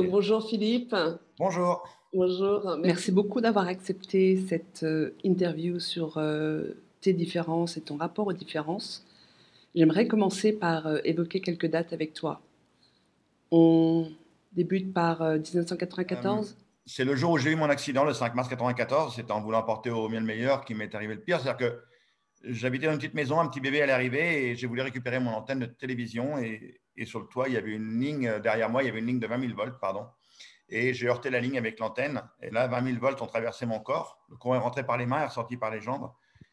bonjour Philippe. Bonjour. Bonjour. Merci beaucoup d'avoir accepté cette euh, interview sur euh, tes différences et ton rapport aux différences. J'aimerais commencer par euh, évoquer quelques dates avec toi. On débute par 1994. C'est le jour où j'ai eu mon accident, le 5 mars 1994. C'était en voulant porter au mieux le meilleur qui m'est arrivé le pire. C'est-à-dire que j'habitais dans une petite maison, un petit bébé allait arriver et j'ai voulu récupérer mon antenne de télévision et, et, sur le toit, il y avait une ligne, derrière moi, il y avait une ligne de 20 000 volts, pardon. Et j'ai heurté la ligne avec l'antenne. Et là, 20 000 volts ont traversé mon corps. Le courant est rentré par les mains, est ressorti par les jambes.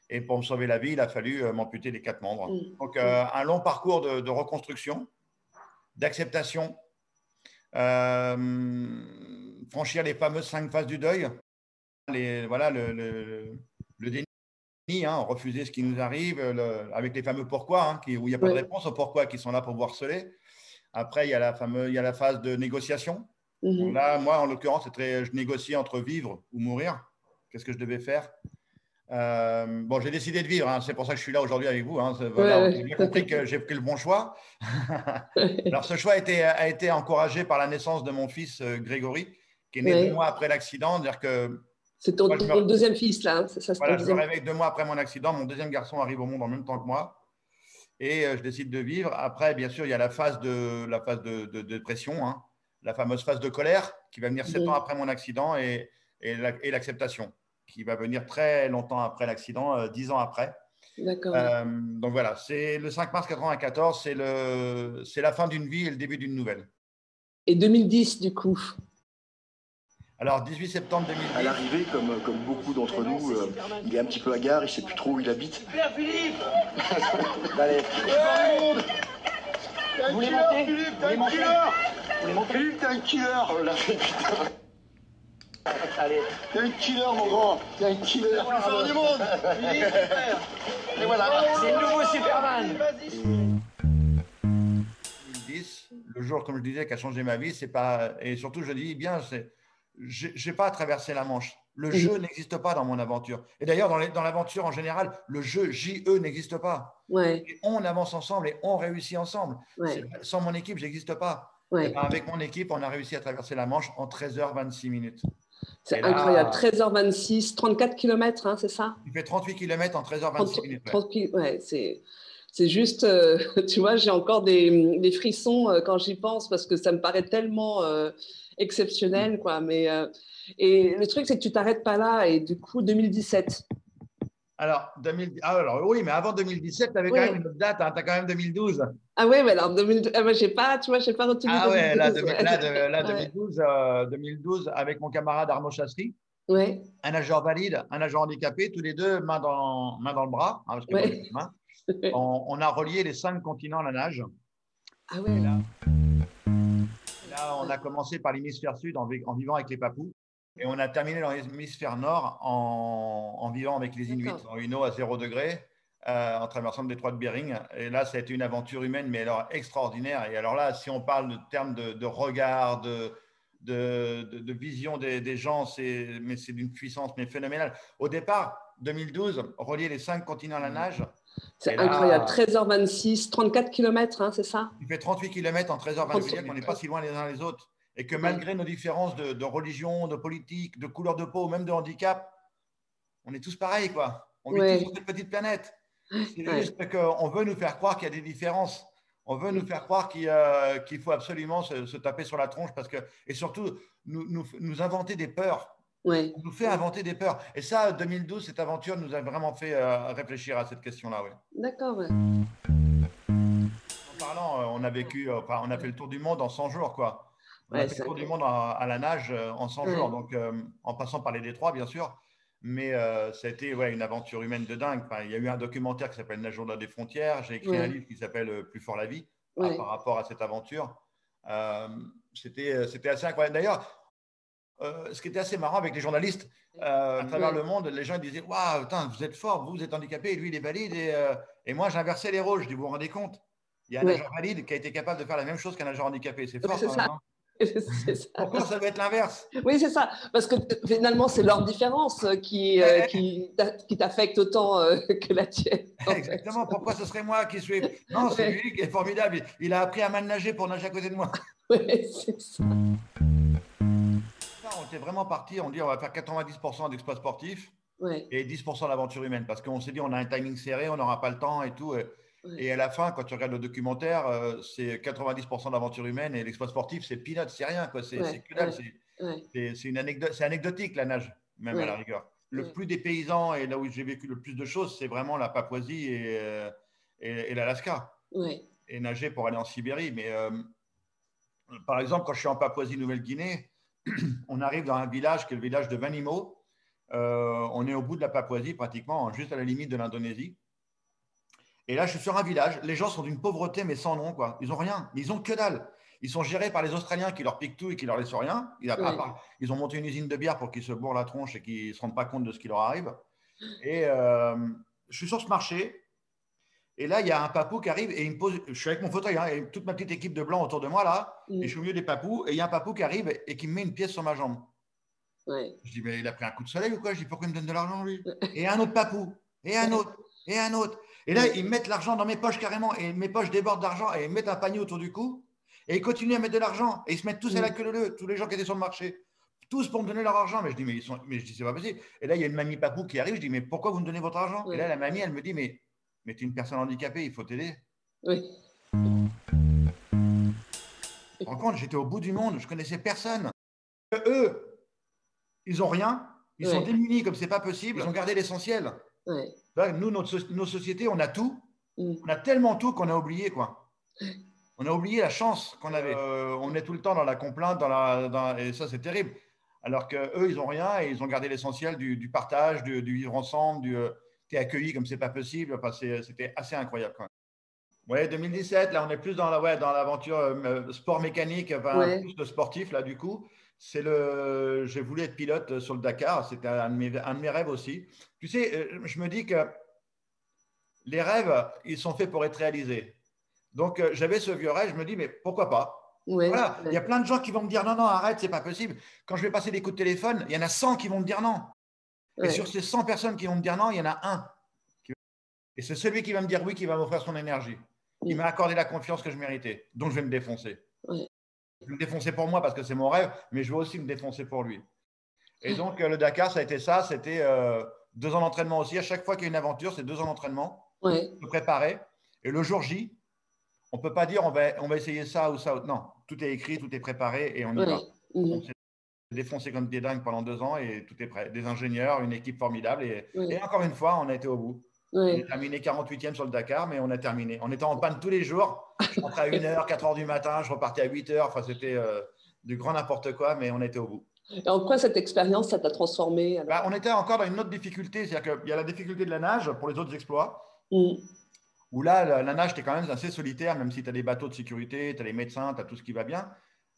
Et pour me sauver la vie, il a fallu euh, m'amputer les quatre membres. Mmh. Donc, euh, un long parcours de, reconstruction, d'acceptation, euh, franchir les fameuses cinq phases du deuil. Les, voilà, le, hein, refuser ce qui nous arrive, avec les fameux pourquoi, hein, qui, où il n'y a pas de réponse aux pourquoi qui sont là pour vous harceler. Après, il y a la, fameuse, il y a la phase de négociation Mhm. Là, moi, en l'occurrence, je négociais entre vivre ou mourir. Qu'est-ce que je devais faire? Euh, Bon, j'ai décidé de vivre. Hein. C'est pour ça que je suis là aujourd'hui avec vous. Hein. J'ai bien compris que j'ai pris le bon choix. Alors, ce choix a été, a été, encouragé par la naissance de mon fils euh, Grégory, qui est né deux mois après l'accident. Dire que c'est ton, deuxième fils, là. Hein. Ça, voilà, je me réveille deux mois après mon accident. Mon deuxième garçon arrive au monde en même temps que moi. Et euh, je décide de vivre. Après, bien sûr, il y a la phase de, la phase de, de dépression. Hein la fameuse phase de colère qui va venir sept ans après mon accident et, et l'acceptation qui va venir très longtemps après l'accident, euh, dix ans après. D'accord. Euh, donc voilà, c'est le 5 mars 94, c'est le, c'est la fin d'une vie et le début d'une nouvelle. Et 2010 du coup? Alors, 18 septembre 2010. À l'arrivée, comme, comme beaucoup d'entre nous, euh, il est un petit peu hagard, il ne sait plus trop où il habite. Père Philippe Allez. Vous voulez monter Philippe, t'es un killer Vous voulez monter Philippe, t'es un killer Oh la putain Allez. T'es un killer, mon grand T'es un killer Le plus fort du monde Philippe, super Et voilà, c'est le nouveau Superman 2010, le jour, comme je disais, qui a changé ma vie, c'est pas. Et surtout, je dis bien, c'est. J'ai pas traversé la Manche. Le jeu n'existe pas dans mon aventure. Et d'ailleurs, dans l'aventure en général, le jeu JE n'existe pas. Ouais. on avance ensemble et on réussit ensemble. Sans mon équipe, je n'existe pas. Ben, avec mon équipe, on a réussi à traverser la Manche en 13h26 minutes. C'est incroyable. 13h26, 34 km, c'est ça? Il fait 38 km en 13h26 minutes. ouais, c'est. juste, euh, tu vois, j'ai encore des, des frissons euh, quand j'y pense parce que ça me paraît tellement euh, exceptionnel, quoi. Mais et le truc, c'est que tu t'arrêtes pas là. Et du coup, 2017. Alors, 2000... ah, alors oui, mais avant 2017, tu avais quand même une autre date. Hein, tu as quand même 2012. Ah oui, mais alors, 2012, ah, j'ai pas, tu vois, j'ai pas retenu. Ah ouais, là, là, 2012, 2012, euh, avec mon camarade Arnaud Chassery. Ouais. Un nageur valide, un nageur handicapé, tous les deux, main dans, main dans le bras. Hein, parce que ouais. on, on, a relié les cinq continents à la nage. Ah ouais. Là, là, on a commencé par l'hémisphère sud en, en vivant avec les papous. Et on a terminé dans l'hémisphère nord en, vivant avec les Inuits en une eau à 0 degré, euh, en traversant le détroit de Bering. Et là, ça a été une aventure humaine, mais alors extraordinaire. Et alors là, si on parle de termes de, regard, de, de, vision des, gens, mais c'est d'une puissance mais phénoménale. Au départ, 2012, relier les cinq continents à la nage. C'est incroyable. 13h26, 34 km, c'est ça Il fait 38 km en 13h26, on n'est pas si loin les uns les autres et que malgré nos différences de, religion, de politique, de couleur de peau, même de handicap, on est tous pareils, quoi. On vit tous sur cette petite planète. C'est juste qu'on veut nous faire croire qu'il y a des différences. On veut nous faire croire qu'il euh, faut absolument se, taper sur la tronche parce que, et surtout, nous, nous, inventer des peurs. On nous fait inventer des peurs. Et ça, 2012, cette aventure nous a vraiment fait euh, réfléchir à cette question-là. Ouais. D'accord. En parlant, euh, on a vécu, enfin, on a fait le tour du monde en 100 jours, quoi. On a fait le tour du monde à, la nage euh, en 100 jours, donc euh, en passant par les détroits, bien sûr. Mais euh, ça a été ouais, une aventure humaine de dingue. il y a eu un documentaire qui s'appelle Nage au des frontières. J'ai écrit un livre qui s'appelle Plus fort la vie par rapport à cette aventure. C'était assez incroyable. D'ailleurs, ce qui était assez marrant avec les journalistes à travers le monde, les gens disaient Waouh, vous êtes fort, vous, vous êtes handicapé, et lui, il est valide. Et, et moi, j'inversais les rôles. Je dis Vous vous rendez compte il y a un nageur valide qui a été capable de faire la même chose qu'un nageur handicapé. C'est fort. C'est ça. C'est ça. Pourquoi ça doit être l'inverse? Oui, c'est ça. Parce que finalement, c'est leur différence qui, euh, Ouais. qui, t'a- qui t'affecte autant euh, que la tienne. fait. Exactement. Pourquoi ce serait moi qui suis. Non, c'est Ouais. lui qui est formidable. Il a appris à mal nager pour nager à côté de moi. Ouais, c'est ça. On était vraiment parti, on dit on va faire 90% d'exploits sportifs Ouais, et 10% d'aventure humaine parce qu'on s'est dit on a un timing serré, on n'aura pas le temps et tout. Et, Ouais. et à la fin, quand tu regardes le documentaire, euh, c'est 90% d'aventure humaine et l'exploit sportif, c'est peanut, c'est rien. quoi. C'est Ouais, c'est une anecdote, c'est anecdotique la nage, même à la rigueur. Le plus des paysans et là où j'ai vécu le plus de choses, c'est vraiment la Papouasie et, euh, et, et l'Alaska. et nager pour aller en Sibérie. Mais euh, par exemple, quand je suis en Papouasie-Nouvelle-Guinée, on arrive dans un village qui est le village de Vanimo. Euh, on est au bout de la Papouasie, pratiquement, juste à la limite de l'Indonésie. Et là, je suis sur un village. Les gens sont d'une pauvreté, mais sans nom. Quoi. Ils n'ont rien. Ils ont que dalle. Ils sont gérés par les Australiens qui leur piquent tout et qui leur laissent rien. Ils, part- ont monté une usine de bière pour qu'ils se bourrent la tronche et qu'ils ne se rendent pas compte de ce qui leur arrive. Et euh, je suis sur ce marché. Et là, il y a un papou qui arrive et il me pose. Je suis avec mon fauteuil hein, et toute ma petite équipe de blancs autour de moi là. Mm. Et je suis au milieu des papous. Et il y a un papou qui arrive et qui me met une pièce sur ma jambe. ouais. Je dis, mais il a pris un coup de soleil ou quoi? Je dis, pourquoi il me donne de l'argent, lui? Et un autre papou, et un autre, et un autre. Et là, ils mettent l'argent dans mes poches carrément, et mes poches débordent d'argent, et ils mettent un panier autour du cou, et ils continuent à mettre de l'argent, et ils se mettent tous à la queue leu, tous les gens qui étaient sur le marché. Tous pour me donner leur argent. Mais je dis, mais, ils sont... mais je dis, c'est pas possible. Et là, il y a une mamie papou qui arrive, je dis, mais pourquoi vous me donnez votre argent? Ouais. Et là, la mamie, elle me dit, mais, mais tu es une personne handicapée, il faut t'aider. Oui. Tu te rends compte, j'étais au bout du monde, je connaissais personne. Eux, ils ont rien, ils sont démunis comme c'est pas possible, ils ont gardé l'essentiel. Ouais. Là, nous, notre so- nos sociétés, on a tout. Mm. On a tellement tout qu'on a oublié, quoi. On a oublié la chance qu'on avait. Euh, on est tout le temps dans la complainte, dans la, dans- et ça, c'est terrible. Alors qu'eux, ils n'ont rien et ils ont gardé l'essentiel du, du partage, du, du vivre ensemble, du euh, t'es accueilli comme c'est pas possible. Enfin, c'est- C'était assez incroyable, quand même. Ouais, 2017, là, on est plus dans la, ouais, dans l'aventure euh, sport mécanique, enfin, Ouais. plus de sportif, là, du coup. C'est le, j'ai voulu être pilote sur le Dakar. C'était un, de mes- un de mes rêves aussi. Tu sais, euh, je me dis que les rêves, ils sont faits pour être réalisés. Donc, euh, j'avais ce vieux rêve, je me dis, mais pourquoi pas? Ouais. Voilà, il y a plein de gens qui vont me dire, non, non, arrête, c'est pas possible. Quand je vais passer des coups de téléphone, il y en a 100 qui vont me dire non. Et sur ces 100 personnes qui vont me dire non, il y en a un. Et c'est celui qui va me dire oui qui va m'offrir son énergie. Il Mm. m'a accordé la confiance que je méritais. Donc, je vais me défoncer. Je vais me défoncer pour moi parce que c'est mon rêve, mais je veux aussi me défoncer pour lui. Et donc, euh, le Dakar, ça a été ça. C'était euh, deux ans d'entraînement aussi. À chaque fois qu'il y a une aventure, c'est deux ans d'entraînement se préparer. Et le jour J, on ne peut pas dire on va, on va essayer ça ou ça. Non, tout est écrit, tout est préparé et on y va. Mhm. On s'est défoncé comme des dingues pendant deux ans et tout est prêt. Des ingénieurs, une équipe formidable. Et, encore une fois, on a été au bout. On a terminé 48e sur le Dakar, mais on a terminé. On était en panne tous les jours. Je rentrais à 1h, 4h du matin, je repartais à 8h. Enfin, c'était euh, du grand n'importe quoi, mais on était au bout. Et en quoi cette expérience, ça t'a transformé Bah, on était encore dans une autre difficulté. C'est-à-dire qu'il y a la difficulté de la nage pour les autres exploits. Mm. où là, la, la nage, tu es quand même assez solitaire, même si tu as des bateaux de sécurité, tu as les médecins, tu as tout ce qui va bien.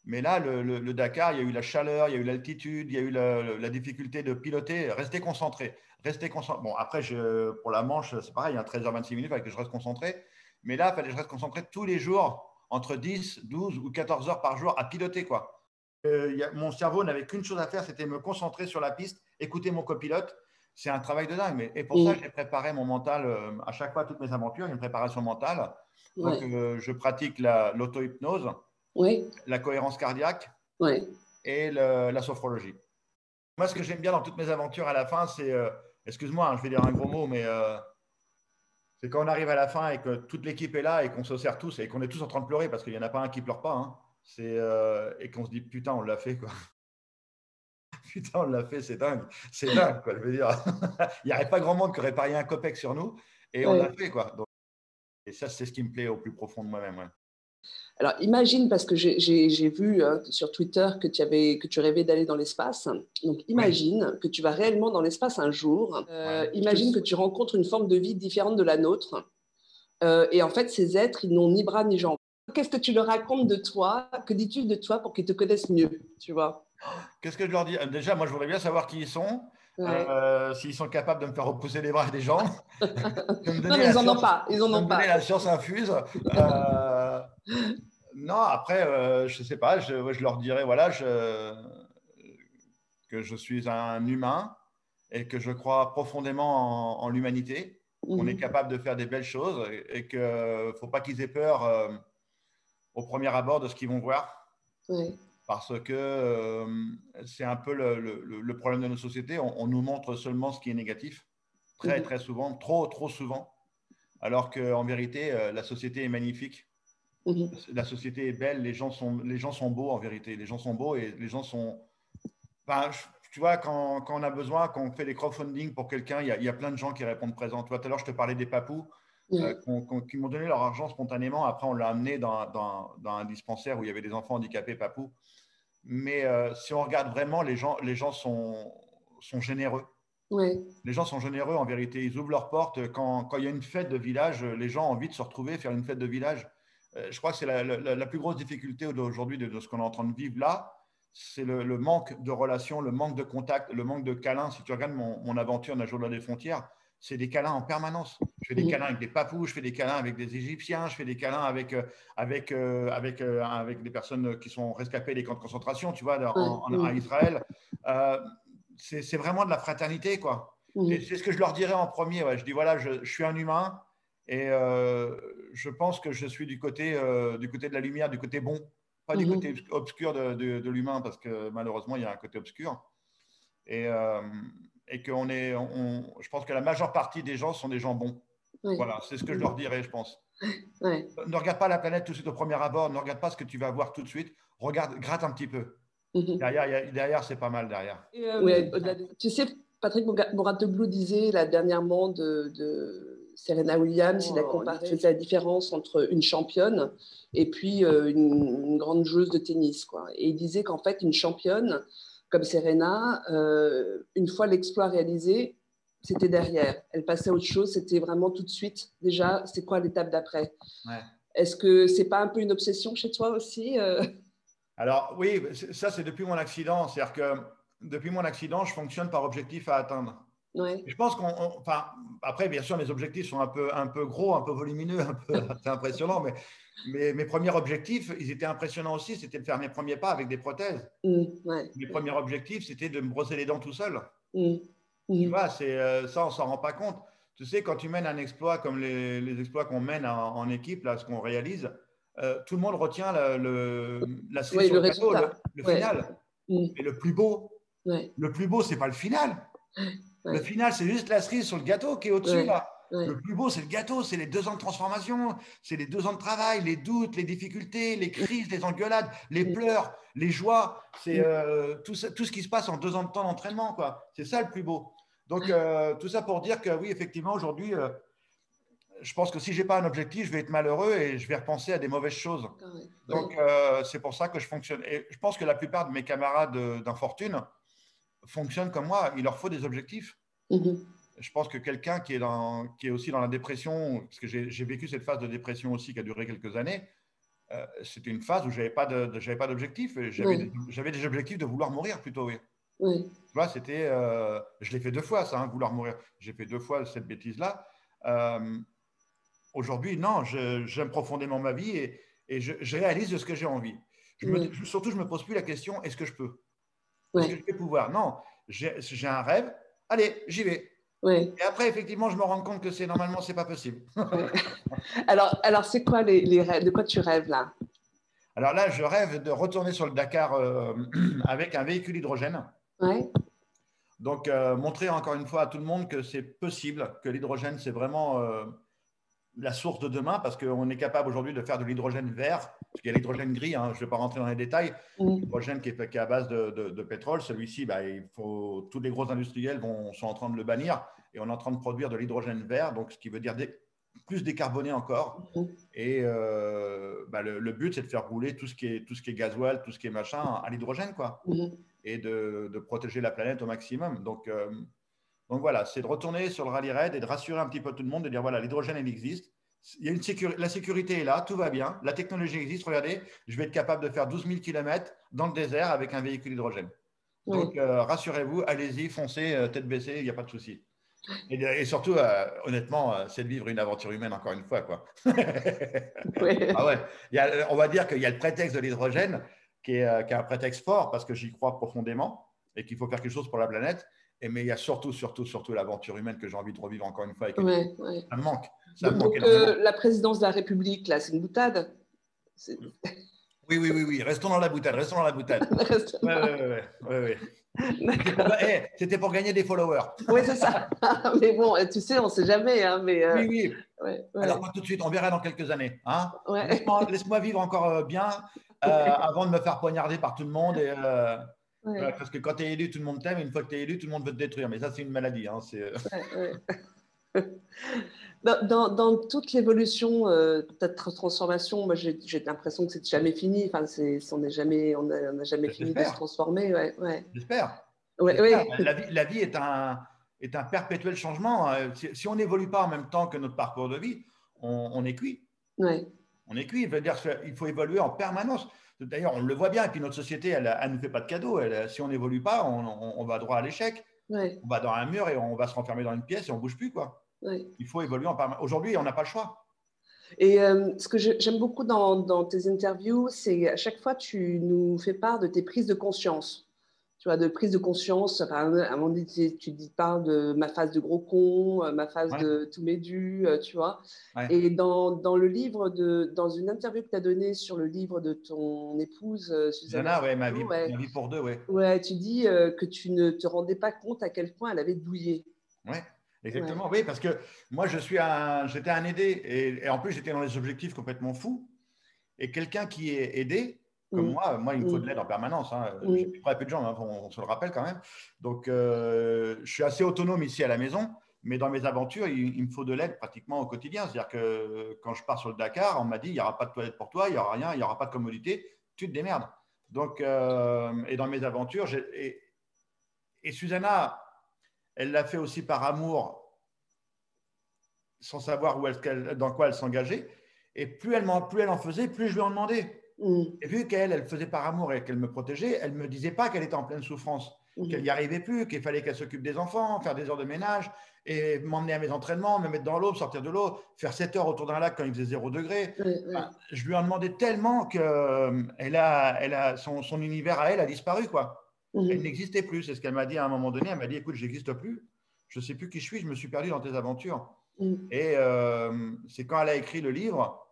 Mais là, le, le- le Dakar, il y a eu la chaleur, il y a eu l'altitude, il y a eu la, la difficulté de piloter. Rester concentré. Rester concentré. Bon, après, je, pour la Manche, c'est pareil, il y a 13h26 minutes, il fallait que je reste concentré. Mais là, il fallait que je reste concentré tous les jours, entre 10, 12 ou 14 heures par jour à piloter. quoi. Euh, il y a- mon cerveau n'avait qu'une chose à faire, c'était me concentrer sur la piste, écouter mon copilote. C'est un travail de dingue. Mais, et pour Mm. ça, j'ai préparé mon mental euh, à chaque fois, toutes mes aventures, une préparation mentale. Donc, euh, je pratique la- Ouais. la cohérence cardiaque et le- la sophrologie. Moi, ce que j'aime bien dans toutes mes aventures à la fin, c'est, euh, excuse-moi, hein, je vais dire un gros mot, mais euh, c'est quand on arrive à la fin et que toute l'équipe est là et qu'on se sert tous et qu'on est tous en train de pleurer parce qu'il n'y en a pas un qui pleure pas. hein. C'est, euh, et qu'on se dit, putain, on l'a fait, quoi. Putain, on l'a fait, c'est dingue. C'est dingue, quoi. Je veux dire, il n'y aurait pas grand monde qui aurait parié un copec sur nous et on l'a fait, quoi. Donc, et ça, c'est ce qui me plaît au plus profond de moi-même. ouais. Alors imagine, parce que j'ai- vu euh, sur Twitter que tu, avais, que tu rêvais d'aller dans l'espace. Donc imagine que tu vas réellement dans l'espace un jour. Euh, Ouais. Imagine que tu rencontres une forme de vie différente de la nôtre. Euh, et en fait, ces êtres, ils n'ont ni bras ni jambes. Qu'est-ce que tu leur racontes de toi? Que dis-tu de toi pour qu'ils te connaissent mieux Tu vois? Qu'est-ce que je leur dis? Déjà, moi, je voudrais bien savoir qui ils sont, Ouais. euh, s'ils sont capables de me faire repousser les bras et des donner Non, mais ils n'en ont pas. Ils en ont pas. la science infuse. Euh, Non, après, euh, je ne sais pas, je, je, leur dirais voilà, je, que je suis un humain et que je crois profondément en, l'humanité, qu'on est mhm. capable de faire des belles choses et qu'il ne faut pas qu'ils aient peur euh, au premier abord de ce qu'ils vont voir. Parce que euh, c'est un peu le, le, problème de nos sociétés. On, nous montre seulement ce qui est négatif, très, mhm. très souvent, trop, trop souvent. Alors qu'en vérité, la société est magnifique. La société est belle, les gens, sont, les gens sont beaux en vérité. Les gens sont beaux et les gens sont. Tu vois, quand, quand, on a besoin, quand on fait des crowdfunding pour quelqu'un, il, y, a plein de gens qui répondent présent. Tu vois, tout à l'heure, je te parlais des papous euh, qui m'ont donné leur argent spontanément. Après, on l'a amené dans, dans, dans, un dispensaire où il y avait des enfants handicapés papous. Mais euh, si on regarde vraiment, les gens, les gens sont, sont généreux. Les gens sont généreux en vérité. Ils ouvrent leurs portes. Quand, quand, il y a une fête de village, les gens ont envie de se retrouver, faire une fête de village. Euh, je crois que c'est la, la, plus grosse difficulté aujourd'hui de, ce qu'on est en train de vivre là. C'est le, manque de relations, le manque de contact, le manque de câlins. Si tu regardes mon, mon aventure d'un jour des frontières, c'est des câlins en permanence. Je fais des câlins avec des papous, je fais des câlins avec des Égyptiens, je fais des câlins avec, euh, avec, euh, avec, avec des personnes qui sont rescapées des camps de concentration, tu vois, en, en, Israël c'est vraiment de la fraternité, quoi. C'est ce que je leur dirais en premier. Je dis voilà, je, suis un humain et euh, je pense que je suis du côté, euh, du côté de la lumière, du côté bon, pas du mhm. côté obscur de, de, l'humain, parce que malheureusement, il y a un côté obscur. Et, euh, et est, on, je pense que la majeure partie des gens sont des gens bons. Voilà, c'est ce que je leur dirais, je pense. Ne regarde pas la planète tout de suite au premier abord, ne regarde pas ce que tu vas voir tout de suite, regarde, gratte un petit peu. Mhm. Derrière, derrière c'est pas mal derrière. Euh, tu sais, Patrick Moratoglou disait là, dernièrement de, de Serena Williams, il a oh, comparé la différence entre une championne et puis euh, une, grande joueuse de tennis. Quoi. Et il disait qu'en fait, une championne comme Serena, euh, une fois l'exploit réalisé, c'était derrière. Elle passait à autre chose, c'était vraiment tout de suite. Déjà, c'est quoi l'étape d'après? Est-ce que c'est pas un peu une obsession chez toi aussi alors oui, ça c'est depuis mon accident. C'est-à-dire que depuis mon accident, je fonctionne par objectif à atteindre. Je pense qu'on, enfin, après bien sûr mes objectifs sont un peu, un peu gros, un peu volumineux, un peu, c'est impressionnant, mais, mes premiers objectifs, ils étaient impressionnants aussi. C'était de faire mes premiers pas avec des prothèses. Mmh, mes premiers objectifs, c'était de me brosser les dents tout seul. Mmh, mmh. Tu vois, c'est euh, ça, on s'en rend pas compte. Tu sais, quand tu mènes un exploit comme les, exploits qu'on mène en, en, équipe, là, ce qu'on réalise, euh, tout le monde retient le, la cerise le, le, final. Mm. Mais le plus beau, le plus beau, c'est pas le final. Le final, c'est juste la cerise sur le gâteau qui est au-dessus là. Le plus beau, c'est le gâteau, c'est les deux ans de transformation, c'est les deux ans de travail, les doutes, les difficultés, les crises, les engueulades, les pleurs, les joies. C'est mm. euh, tout, tout, ce qui se passe en deux ans de temps d'entraînement, quoi. C'est ça le plus beau. Donc, euh, tout ça pour dire que oui, effectivement, aujourd'hui, je pense que si je n'ai pas un objectif, je vais être malheureux et je vais repenser à des mauvaises choses. Donc, euh, c'est pour ça que je fonctionne. Et je pense que la plupart de mes camarades d'infortune fonctionnent comme moi. Il leur faut des objectifs. Mhm. Je pense que quelqu'un qui, est qui est aussi dans la dépression, parce que j'ai vécu cette phase de dépression aussi qui a duré quelques années, euh, c'était une phase où je n'avais pas d'objectif. J'avais des objectifs de vouloir mourir plutôt. Oui. Tu vois, c'était. Euh, je l'ai fait deux fois, ça, hein, vouloir mourir. J'ai fait deux fois cette bêtise-là. Aujourd'hui, non, j'aime profondément ma vie et, je, réalise de ce que j'ai envie. surtout, je ne me pose plus la question est-ce que je peux? Que je vais pouvoir? Non, j'ai un rêve, allez, j'y vais. Et après, effectivement, je me rends compte que c'est normalement, c'est pas possible. alors, alors c'est quoi les, rêves? De quoi tu rêves là? Alors là, je rêve de retourner sur le Dakar euh, avec un véhicule hydrogène. Donc, euh, montrer encore une fois à tout le monde que c'est possible, que l'hydrogène, c'est vraiment euh, la source de demain parce qu'on est capable aujourd'hui de faire de l'hydrogène vert, parce qu'il y a l'hydrogène gris, hein, je ne vais pas rentrer dans les détails, l'hydrogène qui est, à base de, pétrole, celui-ci, bah, il faut, tous les gros industriels vont, sont en train de le bannir et on est en train de produire de l'hydrogène vert, donc ce qui veut dire plus décarboné encore. Et euh, bah, le, but, c'est de faire rouler tout ce, qui est, tout ce qui est gasoil, tout ce qui est machin à l'hydrogène, quoi, et de, protéger la planète au maximum. Donc, euh, donc voilà, c'est de retourner sur le rallye raid et de rassurer un petit peu tout le monde, de dire voilà, l'hydrogène, il existe. Il y a une la sécurité est là, tout va bien, la technologie existe. Regardez, je vais être capable de faire 12 000 km dans le désert avec un véhicule hydrogène. Donc euh, rassurez-vous, allez-y, foncez, euh, tête baissée, il n'y a pas de souci. Et, et surtout, euh, honnêtement, c'est de vivre une aventure humaine encore une fois. Quoi. Ouais. Ah ouais. Il y a- on va dire qu'il y a le prétexte de l'hydrogène qui est, qui est un prétexte fort parce que j'y crois profondément et qu'il faut faire quelque chose pour la planète. Et, mais il y a surtout, surtout, surtout l'aventure humaine que j'ai envie de revivre encore une fois. Avec Ouais, ouais. Ça me manque. Ça me Donc, manque euh, la présidence de la République, là, c'est une boutade. Oui, oui, oui, oui. Restons dans la boutade. Restons dans la boutade. Ouais, ouais, ouais. C'était pour- gagner des followers. Oui, c'est ça. mais bon, tu sais, on ne sait jamais. Hein, mais, euh, Oui, oui. ouais, ouais, Alors pas tout de suite, on verra dans quelques années. Hein ouais. Laisse-moi vivre encore euh, bien euh, avant de me faire poignarder par tout le monde. Et, euh, Ouais, parce que quand tu es élu, tout le monde t'aime. et Une fois que tu es élu, tout le monde veut te détruire. Mais ça, c'est une maladie. Hein, ouais. Dans, dans- dans toute l'évolution euh, ta tra- transformation, moi j'ai l'impression que c'est jamais fini. Enfin, c'est, on n'est jamais, on n'a on n'a jamais fini de se transformer. Ouais, ouais. J'espère. Ouais. La, vie, la vie est un, est un perpétuel changement. Euh, Si, si on n'évolue pas en même temps que notre parcours de vie, on, on est cuit. On est cuit. Il veut dire qu'il faut évoluer en permanence. D'ailleurs, on le voit bien. Et puis notre société, elle ne nous fait pas de cadeaux. Elle- si on n'évolue pas, on, on- on va droit à l'échec. ouais, On va dans un mur et on va se renfermer dans une pièce et on ne bouge plus. Quoi. ouais. Il faut évoluer en permanence. Aujourd'hui, on n'a pas le choix. Et euh, ce que j'aime beaucoup dans, dans tes interviews, c'est à chaque fois tu nous fais part de tes prises de conscience. Tu vois, de prise de conscience. Enfin, à un moment donné, tu, tu dis- parles de ma phase de gros con, euh, ma phase Ouais. de tous mes dus, euh, tu vois. Ouais. Et dans, dans le livre, de, dans une interview que tu as donnée sur le livre de ton épouse, euh, Susanna, Susanna, ouais, ma vie, ma vie pour deux, ouais. Ouais, tu dis euh, que tu ne te rendais pas compte à quel point elle avait douillé. Ouais, exactement. Oui, parce que moi, je suis un, j'étais un aidé et, et en plus, j'étais dans des objectifs complètement fous. Et quelqu'un qui est aidé, comme Mm. moi, moi, il me faut de l'aide en permanence. Hein. Mm. J'ai très peu de gens, hein, on, on se le rappelle quand même. Donc, euh, je suis assez autonome ici à la maison, mais dans mes aventures, il, il me faut de l'aide pratiquement au quotidien. C'est-à-dire que quand je pars sur le Dakar, on m'a dit il n'y aura pas de toilette pour toi, il n'y aura rien, il n'y aura pas de commodité, tu te démerdes. Donc, euh, et dans mes aventures, j'ai- et, et Susanna, elle l'a fait aussi par amour, sans savoir où elle- dans quoi elle s'engageait. Et plus elle, plus elle en faisait, plus je lui en demandais. Et vu qu'elle, elle faisait par amour et qu'elle me protégeait, elle ne me disait pas qu'elle était en pleine souffrance, qu'elle n'y arrivait plus, qu'il fallait qu'elle s'occupe des enfants, faire des heures de ménage, et m'emmener à mes entraînements, me mettre dans l'eau, sortir de l'eau, faire 7 heures autour d'un lac quand il faisait 0 degré. Enfin, je lui en demandais tellement que euh, elle a, elle a, son, son univers à elle a disparu. quoi. Elle n'existait plus. C'est ce qu'elle m'a dit à un moment donné. Elle m'a dit écoute, j'existe plus. Je ne sais plus qui je suis. Je me suis perdu dans tes aventures. Et euh, c'est quand elle a écrit le livre,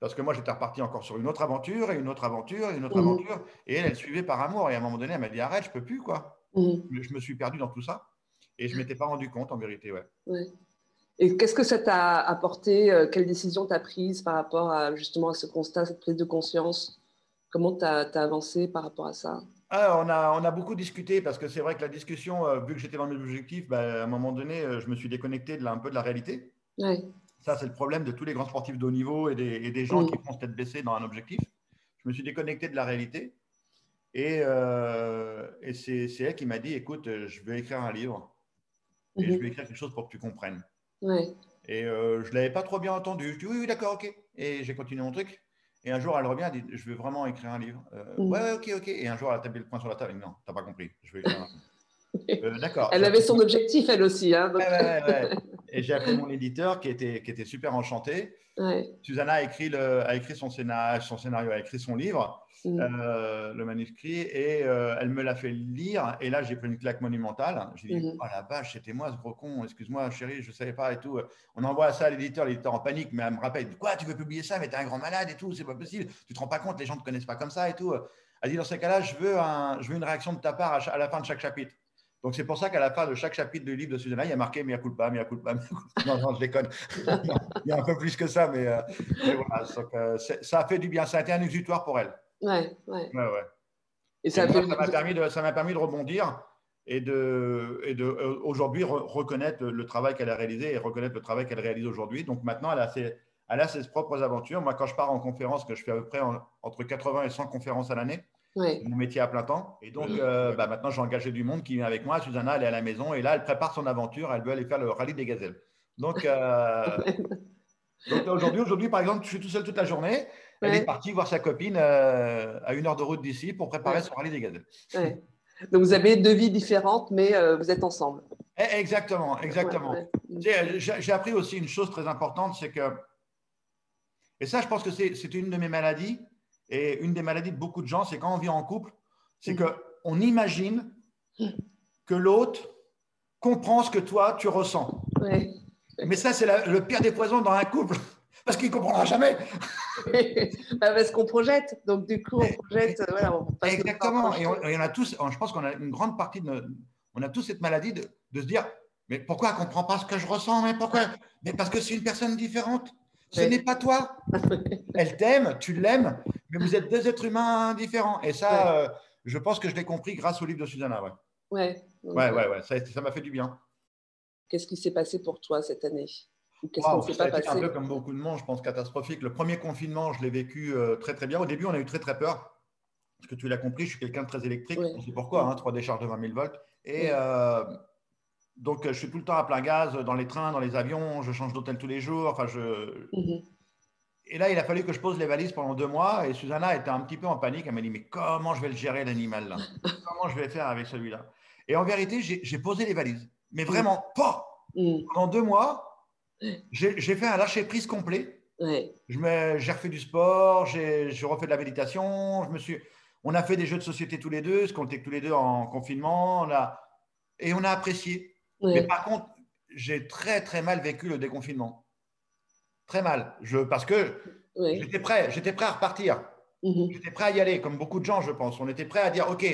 parce que moi j'étais reparti encore sur une autre aventure et une autre aventure et une autre Mhm. aventure. Et elle, elle suivait par amour. Et à un moment donné, elle m'a dit arrête, je peux plus. quoi. Mhm. Je me suis perdu dans tout ça. Et je ne m'étais pas rendu compte en vérité. Ouais. Ouais. Et qu'est-ce que ça t'a apporté euh, Quelle décision t'as prise par rapport à justement à ce constat, cette prise de conscience? Comment t'as as avancé par rapport à ça? Ah, on, a, on a beaucoup discuté parce que c'est vrai que la discussion, euh, vu que j'étais dans mes objectifs, bah, à un moment donné, euh, je me suis déconnecté de la- un peu de la réalité. Ouais. Ça, c'est le problème de tous les grands sportifs de haut niveau et des, et des gens Mm. qui font se tête baissée dans un objectif. Je me suis déconnecté de la réalité. Et, euh, et c'est elle qui m'a dit, écoute, je vais écrire un livre et je Mhm. vais écrire quelque chose pour que tu comprennes. Ouais. Et euh, je ne l'avais pas trop bien entendu. Je dis oui, oui, d'accord, ok. Et j'ai continué mon truc. Et un jour, elle revient, elle dit, je veux vraiment écrire un livre. Euh, Mm. Ouais, ok, ok. Et un jour, elle a tapé le poing sur la table. Dit, non, t'as pas compris. Je vais écrire un livre. Euh, d'accord. Elle avait son objectif, elle aussi. Hein, donc- Ouais, ouais, ouais, ouais. Et j'ai appelé mon éditeur qui était, qui était super enchanté. Susanna a écrit, le, a écrit son, scénario, son scénario, a écrit son livre, Mm. euh, le manuscrit, et euh, elle me l'a fait lire. Et là, j'ai pris une claque monumentale. J'ai dit, Mhm. oh la vache, c'était moi ce gros con, excuse-moi chérie, je ne savais pas et tout. On envoie ça à l'éditeur, l'éditeur en panique, mais elle me rappelle, quoi, tu veux publier ça, mais t'es un grand malade et tout, c'est pas possible, tu te rends pas compte, les gens ne te connaissent pas comme ça et tout. Elle dit, dans ces cas-là, je veux, un, je veux une réaction de ta part à la fin de chaque chapitre. Donc c'est pour ça qu'à la fin de chaque chapitre du livre de Susanna, il y a marqué mea culpa, mea culpa, mea culpa. Non, non, je déconne. il y a un peu plus que ça, mais, euh, mais voilà. Donc, euh, ça a fait du bien. Ça a été un exutoire pour elle. Ouais, ouais. Ouais, ouais. Et ça fait. m'a permis permis de rebondir et de, et de euh, aujourd'hui re- reconnaître le, le travail qu'elle a réalisé et reconnaître le travail qu'elle réalise aujourd'hui. Donc maintenant, elle a, ses, elle a ses propres aventures. Moi, quand je pars en conférence, que je fais à peu près en- entre 80 et 100 conférences à l'année, C'est mon métier à plein temps. Et donc, euh, bah, maintenant, j'ai engagé du monde qui vient avec moi. Susanna, elle est à la maison et là, elle prépare son aventure. Elle veut aller faire le rallye des gazelles. Donc, euh, donc aujourd'hui, par exemple, je suis tout seul toute la journée. Elle Ouais. est partie voir sa copine euh, à une heure de route d'ici pour préparer Ouais. son rallye des gazelles. Ouais. Donc vous avez deux vies différentes, mais euh, vous êtes ensemble. Eh, Exactement, exactement. J'ai appris aussi une chose très importante, c'est que, et ça, je pense que c'est une de mes maladies, et une des maladies de beaucoup de gens, c'est quand on vit en couple, c'est Mhm. qu'on imagine que l'autre comprend ce que toi, tu ressens. Ouais. Mais ça, c'est le pire des poisons dans un couple, parce qu'il ne comprendra jamais. Bah, parce qu'on projette, donc du coup on projette. euh, Voilà, on passe Exactement. Et on, et on a tous, je pense qu'on a une grande partie de notre- on a tous cette maladie de, de se dire, mais pourquoi elle ne comprend pas ce que je ressens Mais pourquoi Mais parce que c'est une personne différente. Ce n'est pas toi. Elle t'aime, tu l'aimes, mais vous êtes deux êtres humains différents. Et ça, euh, je pense que je l'ai compris grâce au livre de Susanna. Ouais, Ouais. Donc, ouais, ouais. ouais. Ça m'a fait du bien. Qu'est-ce qui s'est passé pour toi cette année? Ou qu'est-ce Waouh, qui ne s'est pas été un peu comme beaucoup de monde, je pense, catastrophique. Le premier confinement, je l'ai vécu euh, très très bien. Au début, on a eu très très peur. Parce que tu l'as compris, je suis quelqu'un de très électrique. On sait pourquoi, hein, trois décharges de 20 000 volts. Et euh, donc, je suis tout le temps à plein gaz dans les trains, dans les avions. Je change d'hôtel tous les jours. Enfin, je... Mhm. Et là, il a fallu que je pose les valises pendant deux mois. Et Susanna était un petit peu en panique. Elle m'a dit, mais comment je vais le gérer, l'animal là? Comment je vais faire avec celui-là? Et en vérité, j'ai posé les valises. Mais vraiment, pas Mhm. Pendant deux mois, j'ai fait un lâcher-prise complet. Ouais. J'ai refait du sport, j'ai j'ai refait de la méditation. Je me suis, on a fait des jeux de société tous les deux, parce qu'on était tous les deux en confinement. On a, et on a apprécié. Mais par contre, j'ai très très mal vécu le déconfinement. Très mal. Je, parce que j'étais prêt, j'étais prêt à repartir. Mhm. J'étais prêt à y aller, comme beaucoup de gens, je pense. On était prêt à dire, OK,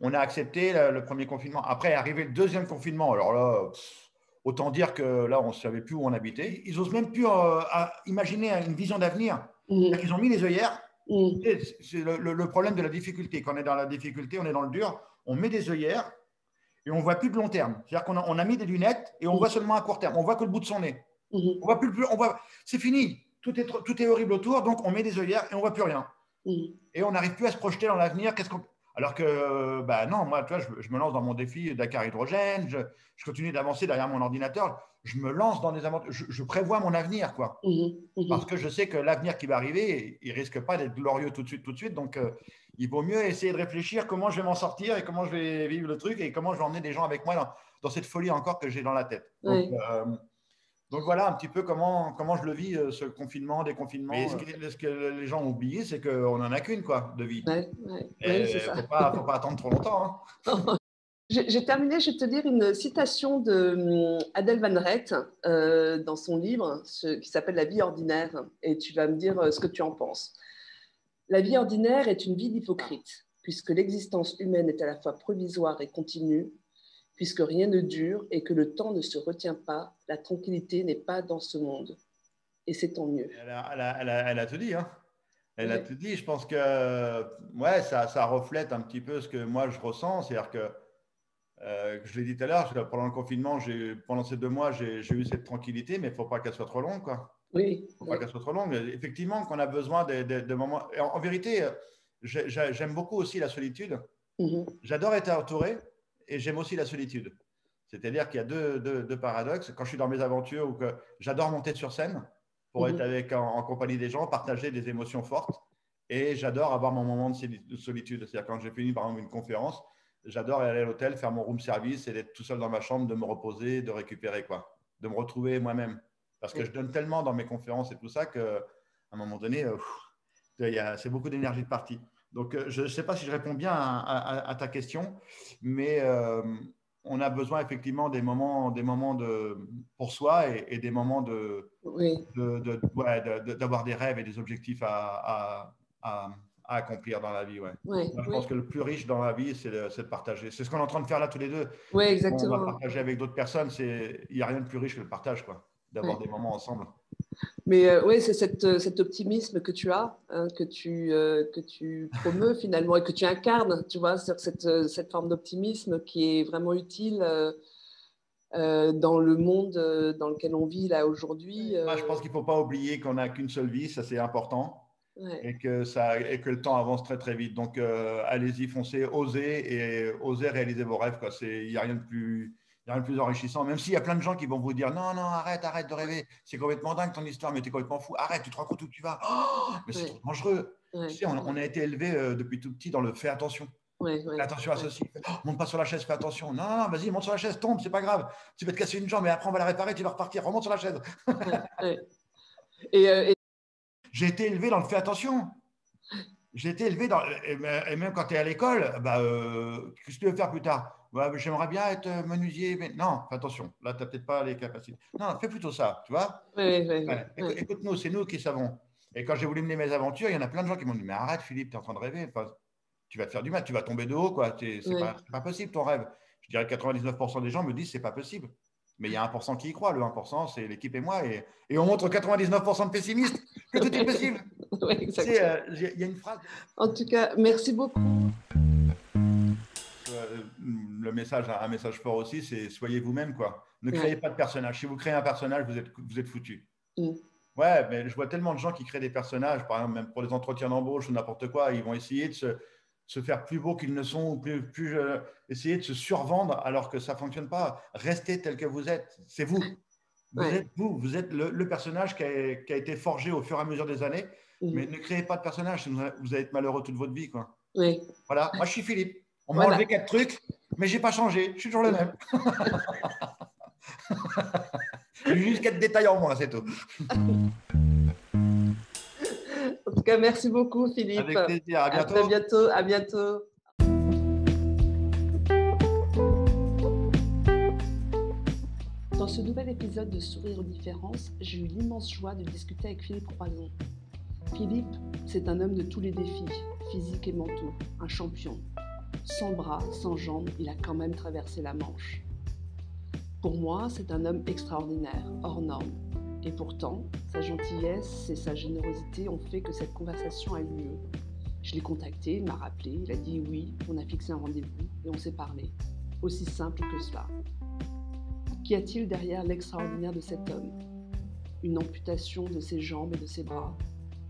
on a accepté le, le premier confinement. Après est arrivé le deuxième confinement. Alors là, pff, autant dire que là, on ne savait plus où on habitait. Ils n'osent même plus euh, imaginer une vision d'avenir. Mhm. Ils ont mis les œillères. Mhm. C'est c'est le, le- le problème de la difficulté. Quand on est dans la difficulté, on est dans le dur, on met des œillères et on ne voit plus de long terme. C'est-à-dire qu'on a, on a mis des lunettes et on voit seulement à court terme. On voit que le bout de son nez. Mhm. On voit plus, le- on voit, c'est fini. Tout est, tout est horrible autour, donc on met des œillères et on ne voit plus rien Mhm. et on n'arrive plus à se projeter dans l'avenir. Qu'est-ce qu'on... Alors que, bah non, moi, tu vois, je, je me lance dans mon défi Dakar Hydrogène, je, je continue d'avancer derrière mon ordinateur, je me lance dans des aventures, je, je prévois mon avenir, quoi. Mhm. Mhm. Parce que je sais que l'avenir qui va arriver, il risque pas d'être glorieux tout de suite, tout de suite. Donc, euh, il vaut mieux essayer de réfléchir comment je vais m'en sortir et comment je vais vivre le truc et comment je vais emmener des gens avec moi dans, dans cette folie encore que j'ai dans la tête. Donc, euh, donc voilà un petit peu comment, comment je le vis, euh, ce confinement, déconfinement. Mais ce que, ce que les gens ont oublié, c'est qu'on n'en a qu'une, quoi, de vie. Ouais, ouais. Il ne faut pas, faut pas attendre trop longtemps. hein. J'ai terminé, je vais te dire une citation de hum, Adèle Van Rett euh, dans son livre ce- qui s'appelle La vie ordinaire, et tu vas me dire euh, ce que tu en penses. La vie ordinaire est une vie d'hypocrite, puisque l'existence humaine est à la fois provisoire et continue, puisque rien ne dure et que le temps ne se retient pas, la tranquillité n'est pas dans ce monde. Et c'est tant mieux. Elle a, elle a- elle a- elle a tout dit. Hein. Elle a tout dit. Je pense que ouais, ça, ça reflète un petit peu ce que moi je ressens. C'est-à-dire que, euh, je l'ai dit tout à l'heure, pendant le confinement, pendant ces deux mois, j'ai eu cette tranquillité, mais il ne faut pas qu'elle soit trop longue. Quoi. Oui, faut pas qu'elle soit trop longue. Effectivement, qu'on a besoin de, de- de moments. En, en vérité, j'ai- j'ai- j'aime beaucoup aussi la solitude. Mhm. J'adore être entouré et j'aime aussi la solitude. C'est-à-dire qu'il y a deux, deux- deux paradoxes. Quand je suis dans mes aventures ou que j'adore monter sur scène pour Mhm. être avec, en, en compagnie des gens, partager des émotions fortes. Et j'adore avoir mon moment de soli- de solitude. C'est-à-dire quand j'ai fini par exemple une conférence, j'adore aller à l'hôtel, faire mon room service et d'être tout seul dans ma chambre, de me reposer, de récupérer, quoi. De me retrouver moi-même. Parce que je donne tellement dans mes conférences et tout ça qu'à un moment donné, euh, c'est beaucoup d'énergie de partie. Donc, euh, je ne sais pas si je réponds bien à, à- à ta question, mais euh, on a besoin effectivement des moments, des moments de, pour soi et, et des moments de, oui. de- de- ouais, de- de- d'avoir des rêves et des objectifs à, accomplir dans la vie. Ouais. Ouais, Moi, je oui. pense que le plus riche dans la vie, c'est de, de partager. C'est ce qu'on est en train de faire là tous les deux. On exactement. va partager avec d'autres personnes. c'est- Il n'y a rien de plus riche que le partage, quoi. D'avoir Ouais. des moments ensemble. Mais euh, oui, c'est cette, euh, cet optimisme que tu as, hein, que, tu, euh, que tu promeus finalement et que tu incarnes, tu vois, sur cette, euh, cette forme d'optimisme qui est vraiment utile euh, euh, dans le monde dans lequel on vit là aujourd'hui. Moi, je pense qu'il ne faut pas oublier qu'on n'a qu'une seule vie, ça c'est important. ouais. et que, ça, et que le temps avance très très vite. Donc euh, allez-y, foncez, osez et osez réaliser vos rêves. quoi. C'est- Il n'y a rien de plus. Il y a rien de plus enrichissant, même s'il y a plein de gens qui vont vous dire non, non, arrête, arrête de rêver, c'est complètement dingue ton histoire, mais tu es complètement fou, arrête, tu te rends compte où tu vas, Oh, mais c'est dangereux. ouais. Tu sais, on, on a été élevé depuis tout petit dans le fais attention. Ouais, Fais attention à ceci. Oh, monte pas sur la chaise, fais attention. Non, non, non, vas-y, monte sur la chaise, tombe, c'est pas grave. Tu vas te casser une jambe, mais après on va la réparer, tu vas repartir. Remonte sur la chaise. Et, euh, et- J'ai été élevé dans le fais attention. J'ai été élevé dans. Et et même quand tu es à l'école, bah, euh, qu'est-ce que tu veux faire plus tard? Ouais, mais J'aimerais bien être euh, menuisier, mais non, attention. Là, tu n'as peut-être pas les capacités. Non, fais plutôt ça, tu vois Ouais. Écoute-nous, c'est nous qui savons. Et quand j'ai voulu mener mes aventures, il y en a plein de gens qui m'ont dit Mais arrête, Philippe, tu es en train de rêver. Enfin, tu vas te faire du mal, tu vas tomber de haut, quoi. C'est c'est pas, possible ton rêve. Je dirais que 99% des gens me disent C'est pas possible. Mais il y a 1% qui y croit. Le 1%, c'est l'équipe et moi. Et, et on montre 99% de pessimistes que tout est possible. Ouais, euh, il y a une phrase. En tout cas, merci beaucoup. Euh, le message, un message fort aussi, c'est soyez vous-même, quoi. Ne Ouais. créez pas de personnage. Si vous créez un personnage, vous êtes, vous êtes foutu. Mm. Ouais, mais je vois tellement de gens qui créent des personnages, par exemple, même pour les entretiens d'embauche ou n'importe quoi, ils vont essayer de se, se faire plus beaux qu'ils ne sont, ou plus, plus euh, essayer de se survendre alors que ça ne fonctionne pas. Restez tel que vous êtes. C'est vous. Vous Ouais. êtes vous. Vous êtes le, le personnage qui a, qui a été forgé au fur et à mesure des années. Mhm. Mais ne créez pas de personnage, vous allez être malheureux toute votre vie, quoi. Oui, Voilà, moi je suis Philippe. On m'a enlevé quatre trucs, mais j'ai pas changé. Je suis toujours le même. J'ai juste quatre détails en moins, c'est tout. en tout cas, merci beaucoup, Philippe. Avec plaisir. À À bientôt. très bientôt. À bientôt. Dans ce nouvel épisode de Sourire aux différences, j'ai eu l'immense joie de discuter avec Philippe Croison. Philippe, c'est un homme de tous les défis, physiques et mentaux, un champion. Sans bras, sans jambes, il a quand même traversé la Manche. Pour moi, c'est un homme extraordinaire, hors norme. Et pourtant, sa gentillesse et sa générosité ont fait que cette conversation a eu lieu. Je l'ai contacté, il m'a rappelé, il a dit oui, on a fixé un rendez-vous et on s'est parlé. Aussi simple que cela. Qu'y a-t-il derrière l'extraordinaire de cet homme? Une amputation de ses jambes et de ses bras,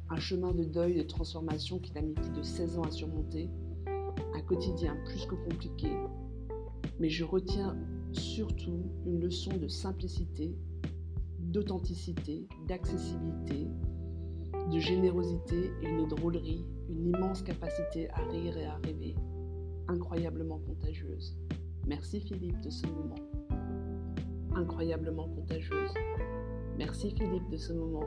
un chemin de deuil et de transformation qu'il a mis plus de 16 ans à surmonter, un quotidien plus que compliqué. Mais je retiens surtout une leçon de simplicité, d'authenticité, d'accessibilité, de générosité et une drôlerie, une immense capacité à rire et à rêver, incroyablement contagieuse. Merci Philippe de ce moment. Incroyablement contagieuse. Merci Philippe de ce moment.